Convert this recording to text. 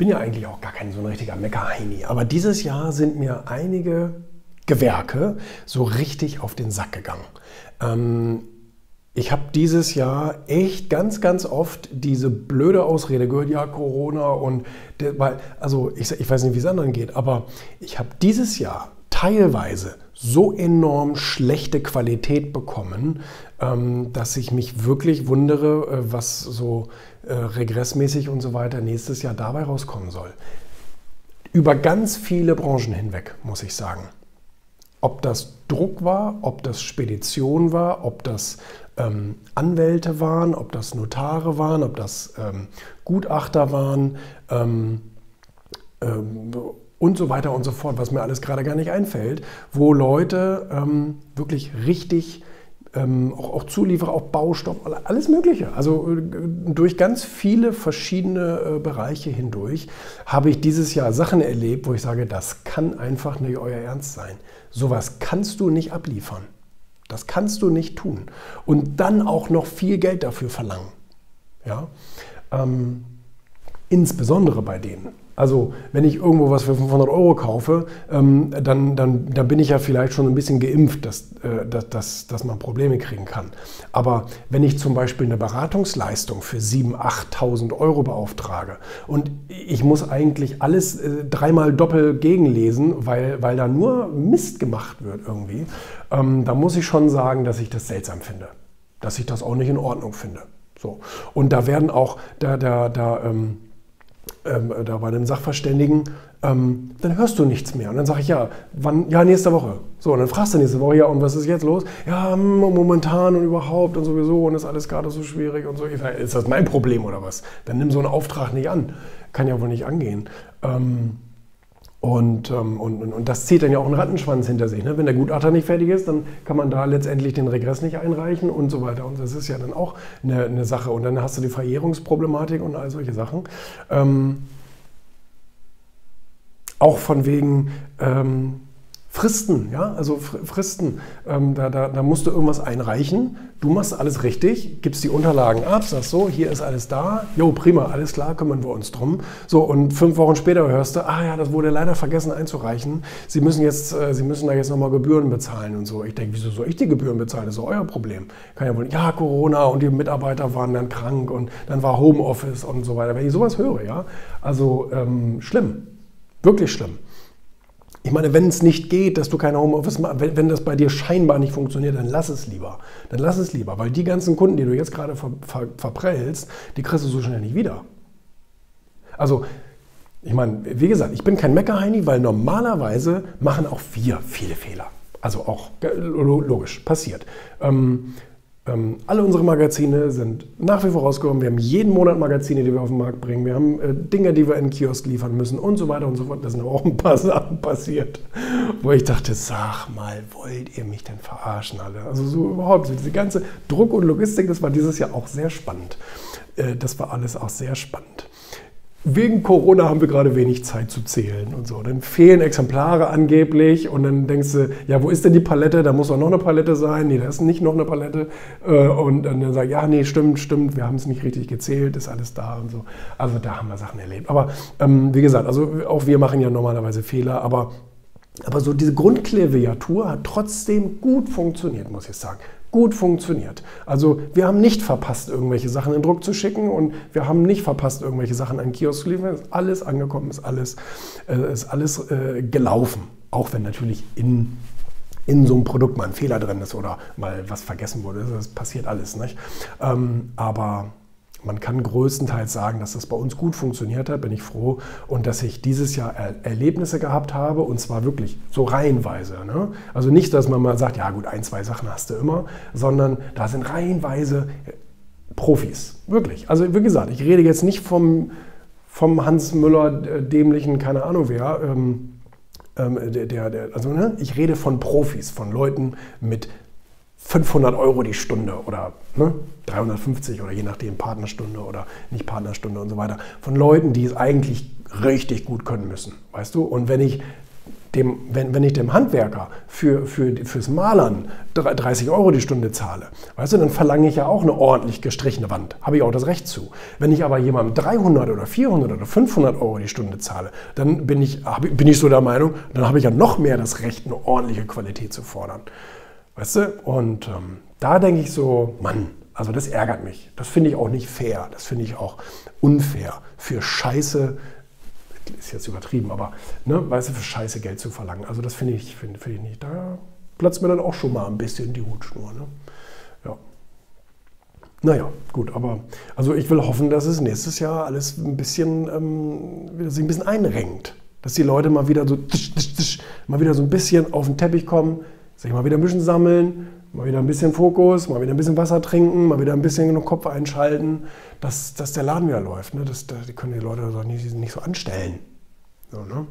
bin ja eigentlich auch gar kein so ein richtiger Meckerheini, aber dieses Jahr sind mir einige Gewerke so richtig auf den Sack gegangen. Ähm, ich habe dieses Jahr echt ganz, ganz oft diese blöde Ausrede gehört, ja, Corona und, weil, also ich, ich weiß nicht, wie es anderen geht, aber ich habe dieses Jahr teilweise so enorm schlechte Qualität bekommen, ähm, dass ich mich wirklich wundere, äh, was so äh, regressmäßig und so weiter nächstes Jahr dabei rauskommen soll. Über ganz viele Branchen hinweg, muss ich sagen. Ob das Druck war, ob das Spedition war, ob das ähm, Anwälte waren, ob das Notare waren, ob das ähm, Gutachter waren ähm, ähm und so weiter und so fort, was mir alles gerade gar nicht einfällt, wo Leute ähm, wirklich richtig ähm, auch, auch, Zulieferer, auch Baustoff, alles Mögliche. Also äh, durch ganz viele verschiedene äh, Bereiche hindurch habe ich dieses Jahr Sachen erlebt, wo ich sage, das kann einfach nicht euer Ernst sein. Sowas kannst du nicht abliefern. Das kannst du nicht tun. Und dann auch noch viel Geld dafür verlangen. Ja? Ähm, insbesondere bei denen. Also wenn ich irgendwo was für 500 Euro kaufe, ähm, dann, dann, dann bin ich ja vielleicht schon ein bisschen geimpft, dass, äh, dass, dass, dass man Probleme kriegen kann. Aber wenn ich zum Beispiel eine Beratungsleistung für 7.000, 8.000 Euro beauftrage und ich muss eigentlich alles äh, dreimal doppelt gegenlesen, weil, weil da nur Mist gemacht wird irgendwie, ähm, da muss ich schon sagen, dass ich das seltsam finde. Dass ich das auch nicht in Ordnung finde. So. Und da werden auch, da, da, da, ähm, ähm, da bei einem Sachverständigen, ähm, dann hörst du nichts mehr. Und dann sage ich, ja, wann? Ja, nächste Woche. So, und dann fragst du nächste Woche, ja, und was ist jetzt los? Ja, momentan und überhaupt und sowieso und ist alles gerade so schwierig und so. Ich sage, ist das mein Problem oder was? Dann nimm so einen Auftrag nicht an. Kann ja wohl nicht angehen. Ähm, und, ähm, und, und, und, das zieht dann ja auch einen Rattenschwanz hinter sich. Ne? Wenn der Gutachter nicht fertig ist, dann kann man da letztendlich den Regress nicht einreichen und so weiter. Und das ist ja dann auch eine, eine Sache. Und dann hast du die Verjährungsproblematik und all solche Sachen. Ähm, auch von wegen, ähm, Fristen, ja, also Fristen. Ähm, da, da, da, musst du irgendwas einreichen. Du machst alles richtig, gibst die Unterlagen ab, sagst so, hier ist alles da. Jo, prima, alles klar, kümmern wir uns drum. So, und fünf Wochen später hörst du, ah ja, das wurde leider vergessen einzureichen. Sie müssen jetzt, äh, Sie müssen da jetzt nochmal Gebühren bezahlen und so. Ich denke, wieso soll ich die Gebühren bezahlen? Das ist euer Problem. Kann ja wohl, ja, Corona und die Mitarbeiter waren dann krank und dann war Homeoffice und so weiter. Wenn ich sowas höre, ja, also ähm, schlimm, wirklich schlimm. Ich meine, wenn es nicht geht, dass du kein Homeoffice machst, wenn, wenn, das bei dir scheinbar nicht funktioniert, dann lass es lieber. Dann lass es lieber, weil die ganzen Kunden, die du jetzt gerade ver, ver, verprellst, die kriegst du so schnell nicht wieder. Also, ich meine, wie gesagt, ich bin kein Meckerheini, weil normalerweise machen auch wir viele Fehler. Also auch logisch, passiert. Ähm, ähm, alle unsere Magazine sind nach wie vor rausgekommen. Wir haben jeden Monat Magazine, die wir auf den Markt bringen. Wir haben äh, Dinge, die wir in den Kiosk liefern müssen und so weiter und so fort. Da sind aber auch ein paar Sachen passiert, wo ich dachte, sag mal, wollt ihr mich denn verarschen alle? Also so überhaupt, diese ganze Druck und Logistik, das war dieses Jahr auch sehr spannend. Äh, das war alles auch sehr spannend wegen Corona haben wir gerade wenig Zeit zu zählen und so. Dann fehlen Exemplare angeblich und dann denkst du, ja, wo ist denn die Palette? Da muss doch noch eine Palette sein. Nee, da ist nicht noch eine Palette. Äh, und dann sag ich, ja, nee, stimmt, stimmt, wir haben es nicht richtig gezählt, ist alles da und so. Also da haben wir Sachen erlebt. Aber ähm, wie gesagt, also auch wir machen ja normalerweise Fehler, aber aber so diese Grundklaviatur hat trotzdem gut funktioniert, muss ich sagen gut funktioniert. Also wir haben nicht verpasst, irgendwelche Sachen in Druck zu schicken und wir haben nicht verpasst, irgendwelche Sachen an Kiosk zu liefern. Ist alles angekommen, ist alles, äh, ist alles äh, gelaufen. Auch wenn natürlich in, in so einem Produkt mal ein Fehler drin ist oder mal was vergessen wurde. Das passiert alles. Nicht? Ähm, aber man kann größtenteils sagen, dass das bei uns gut funktioniert hat, bin ich froh. Und dass ich dieses Jahr er Erlebnisse gehabt habe und zwar wirklich so reihenweise. Ne? Also nicht, dass man mal sagt, ja gut, ein, zwei Sachen hast du immer, sondern da sind reihenweise Profis. Wirklich. Also wie gesagt, ich rede jetzt nicht vom, vom Hans Müller, äh, dämlichen, keine Ahnung wer. Ähm, ähm, der, der, also, ne? Ich rede von Profis, von Leuten mit 500 Euro die Stunde oder ne, 350 oder je nachdem Partnerstunde oder nicht Partnerstunde und so weiter. Von Leuten, die es eigentlich richtig gut können müssen, weißt du? Und wenn ich dem, wenn, wenn ich dem Handwerker für, für, fürs Malern 30 Euro die Stunde zahle, weißt du, dann verlange ich ja auch eine ordentlich gestrichene Wand. Habe ich auch das Recht zu. Wenn ich aber jemandem 300 oder 400 oder 500 Euro die Stunde zahle, dann bin ich, bin ich so der Meinung, dann habe ich ja noch mehr das Recht, eine ordentliche Qualität zu fordern. Weißt du? Und ähm, da denke ich so, Mann, also das ärgert mich. Das finde ich auch nicht fair. Das finde ich auch unfair. Für Scheiße, ist jetzt übertrieben, aber ne, weißt du, für Scheiße Geld zu verlangen. Also das finde ich, find, find ich nicht. Da platzt mir dann auch schon mal ein bisschen die Hutschnur. Ne? Ja. Naja, gut, aber also ich will hoffen, dass es nächstes Jahr alles ein bisschen, ähm, sich ein bisschen einrenkt. Dass die Leute mal wieder so, tsch, tsch, tsch, mal wieder so ein bisschen auf den Teppich kommen, sich mal wieder ein bisschen sammeln, mal wieder ein bisschen Fokus, mal wieder ein bisschen Wasser trinken, mal wieder ein bisschen den Kopf einschalten, dass, dass der Laden wieder läuft. Ne? Das, das, die können die Leute doch nicht, nicht so anstellen. So, ne?